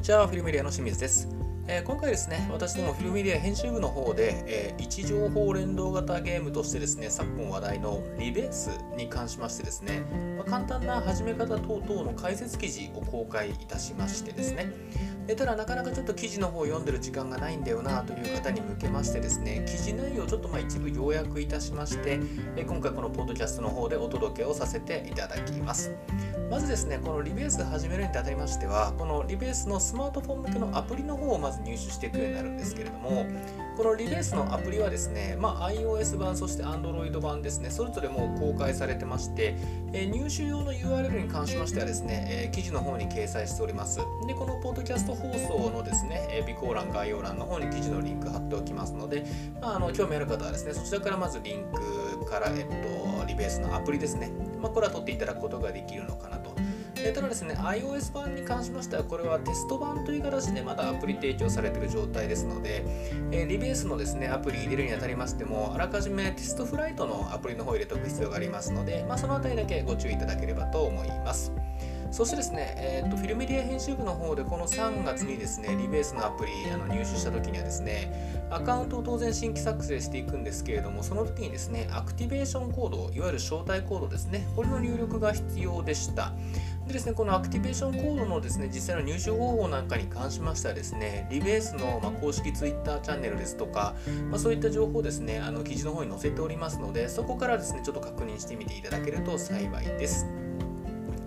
にちは、フィルメディアの清水です。えー、今回ですね、私どもフィルメディア編集部の方で、えー、位置情報連動型ゲームとしてですね、昨今話題のリベースに関しましてですね、まあ、簡単な始め方等々の解説記事を公開いたしましてですね、えただなかなかちょっと記事の方を読んでる時間がないんだよなという方に向けましてですね記事内容をちょっとまあ一部要約いたしましてえ今回このポッドキャストの方でお届けをさせていただきます。まずですねこのリベース始めるにあたりましてはこのリベースのスマートフォン向けのアプリの方をまず入手していくようになるんですけれどもこのリベースのアプリはですね、まあ、iOS 版そして Android 版ですねそれぞれもう公開されてまして、え入手用の URL に関しましてはですね、え記事の方に掲載しております。でこのポッドキャスト放送のですね、え備考欄、概要欄の方に記事のリンク貼っておきますので、まあ、あの興味ある方はですね、そちらからまずリンクから、えっと、リベースのアプリですね、まあ、これは取っていただくことができるのかなえただですね、iOS 版に関しましては、これはテスト版という形でまだアプリ提供されている状態ですので、えリベースのですね、アプリ入れるにあたりましても、あらかじめテストフライトのアプリの方を入れておく必要がありますので、まあ、そのあたりだけご注意いただければと思います。そしてですね、えーと、フィルメディア編集部の方でこの3月にですね、リベースのアプリあの入手した時にはですね、アカウントを当然新規作成していくんですけれども、その時にですね、アクティベーションコード、いわゆる招待コードですね、これの入力が必要でした。でですね、このアクティベーションコードのですね、実際の入手方法なんかに関しましてはですね、リベースの、ま公式 Twitter チャンネルですとか、まあ、そういった情報をですね、あの記事の方に載せておりますので、そこからですね、ちょっと確認してみていただけると幸いです。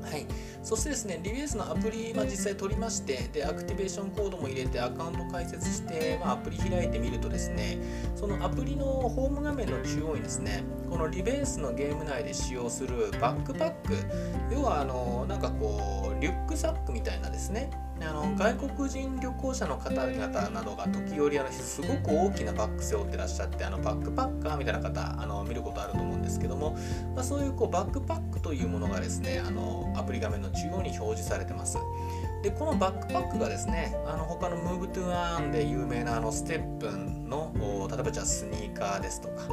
はい、そしてですね、リベースのアプリ、まあ、実際取りまして、で、アクティベーションコードも入れてアカウント開設して、まあ、アプリ開いてみるとですね、そのアプリのホーム画面の中央にですね、このリベースのゲーム内で使用するバックパック、要はあの、なんかこう、リュックサックみたいなですね、あの外国人旅行者の方々などが時折あのすごく大きなバッグ背負ってらっしゃってあのバックパッカーみたいな方あの見ることあると思うんですけども、まあ、そういうこうバックパックというものがですねあのアプリ画面の中央に表示されてます。でこのバックパックがですねあの他の Move to Earn で有名なあのステップンの例えばじゃあスニーカーですとか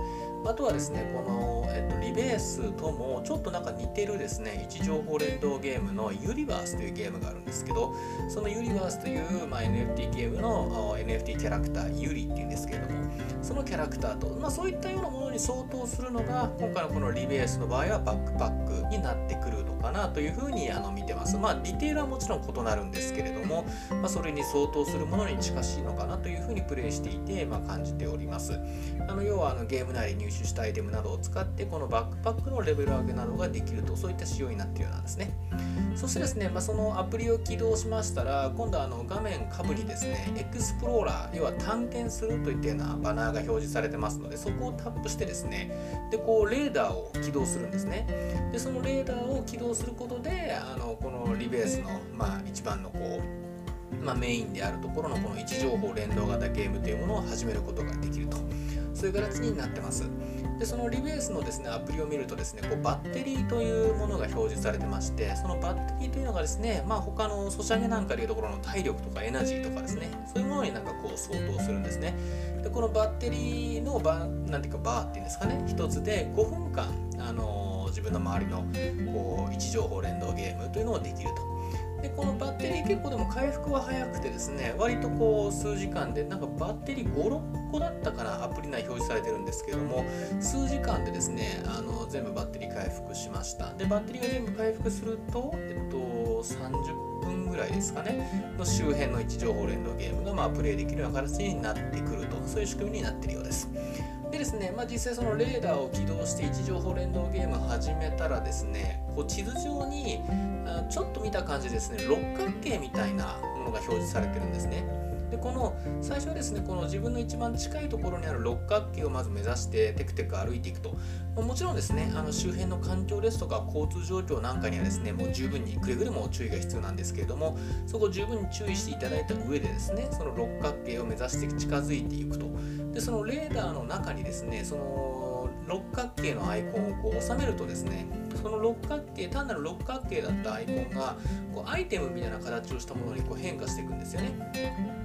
あとはですねこの、えっと、リベースともちょっとなんか似てるですね位置情報連動ゲームのユニバースというゲームがあるんですけどそのユニバースという、まあ、NFT ゲームの NFT キャラクターユリっていうんですけれどもそのキャラクターと、まあ、そういったようなものに相当するのが今回のこのリベースの場合はバックパックになってくるのかなというふうにあの見てます。まあディテールはもちろん異なるんですけれども、まあ、それに相当するものに近しいのかなというふうにプレイしていて、まあ、感じております。あの要はあのゲーム内で入手したアイテムなどを使ってこのバックパックのレベル上げなどができるとそういった仕様になっているようなんですね。そしてですね、まあ、そのアプリを起動しましたら今度あの画面下部にですねエクスプローラー要は探検するといったようなバナーが表示されてますのでそこをタップしてですねでこうレーダーを起動するんですね。でそのレーダーを起動することであのこのリベースの、まあ、一番のこう、まあ、メインであるところのこの位置情報連動型ゲームというものを始めることができると。そういう形になってます。でそのリベースのですねアプリを見るとですねこうバッテリーというものが表示されてましてそのバッテリーというのがですねまあ他のソシャゲなんかでいうところの体力とかエナジーとかですねそういうものになんかこう相当するんですね。でこのバッテリーのバなんていうかバーっていうんですかね一つで5分間あの自分の周りのこう位置情報連動ゲームというのをできると。でこのバッテリー結構でも回復は早くてですね割とこう数時間でなんかバッテリー56個だったかなアプリ内表示されてるんですけども数時間でですねあの全部バッテリー回復しました。でバッテリーが全部回復するとえっと30分ぐらいですかねの周辺の位置情報連動ゲームがまあプレイできるような形になってくるとそういう仕組みになっているようです。でですね、まあ、実際そのレーダーを起動して位置情報連動ゲームを始めたらですねこう地図上にちょっと見た感じですね六角形みたいなものが表示されてるんですね。でこの最初はですねこの自分の一番近いところにある六角形をまず目指してテクテク歩いていくと。もちろんですねあの周辺の環境ですとか交通状況なんかにはですねもう十分にくれぐれも注意が必要なんですけれどもそこを十分に注意していただいた上でですねその六角形を目指して近づいていくと。でそのレーダーの中にですねその六角形のアイコンをこう収めるとですねその六角形単なる六角形だったアイコンがこうアイテムみたいな形をしたものにこう変化していくんですよね。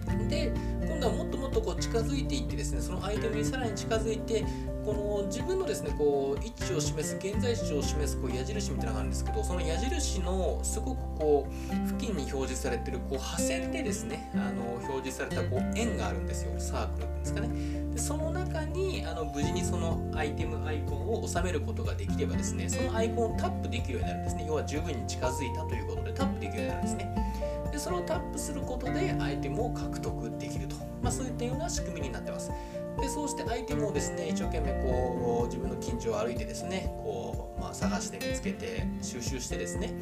とこう近づいていってですねそのアイテムにさらに近づいてこの自分のですねこう位置を示す現在地を示すこう矢印みたいなのがあるんですけどその矢印のすごくこう付近に表示されてるこう破線でですねあの表示されたこう円があるんですよ。サークルっていうんですかね。でその中にあの無事にそのアイテムアイコンを収めることができればですねそのアイコンをタップできるようになるんですね。要は十分に近づいたということでタップできるようになるんですね。でそれをタップすることでアイテムを獲得できると、まあ、そういったような仕組みになってます。でそうしてアイテムをですね一生懸命こう自分の近所を歩いてですねこう、まあ、探して見つけて収集してですね。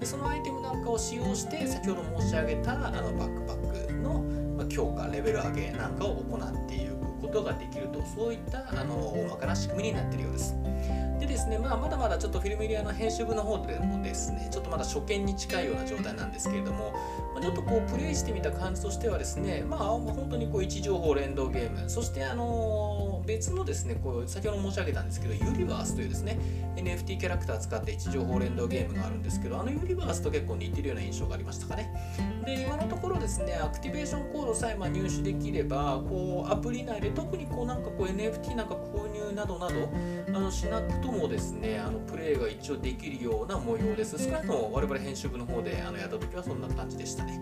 でそのアイテムなんかを使用して先ほど申し上げたあのバックパックの、強化レベル上げなんかを行っていくことができると。そういったあの大まかな仕組みになっているようです。でですね、まあ、まだまだちょっとフィルムエリアの編集部の方でもですね、ちょっとまだ初見に近いような状態なんですけれども、まあ、ちょっとこうプレイしてみた感じとしてはですね、まあ、本当にこう位置情報連動ゲーム、そしてあの別のですね、こう先ほど申し上げたんですけど、ユニバースというですね、NFT キャラクター使って位置情報連動ゲームがあるんですけど、あのユニバースと結構似てるような印象がありましたかね。で、今のところですね、アクティベーションコードさえま入手できれば、こうアプリ内で特にこうなんかこう NFT なんか購入などなどあのしなくともですね、あのプレイが一応できるような模様です。少なくとも我々編集部の方であのやった時はそんな感じでしたね。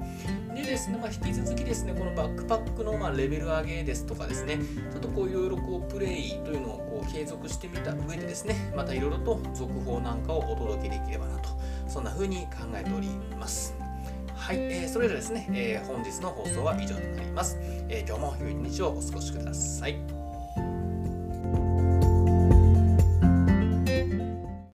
でですね、まあ、引き続きですね、このバックパックのまレベル上げですとかですね、ちょっとこういろいろこうプレイというのをこう継続してみた上でですね、またいろいろと続報なんかをお届けできればなと、そんな風に考えております。はい、えー、それではですね、えー、本日の放送は以上となります、えー、今日も良い一日をお過ごしください。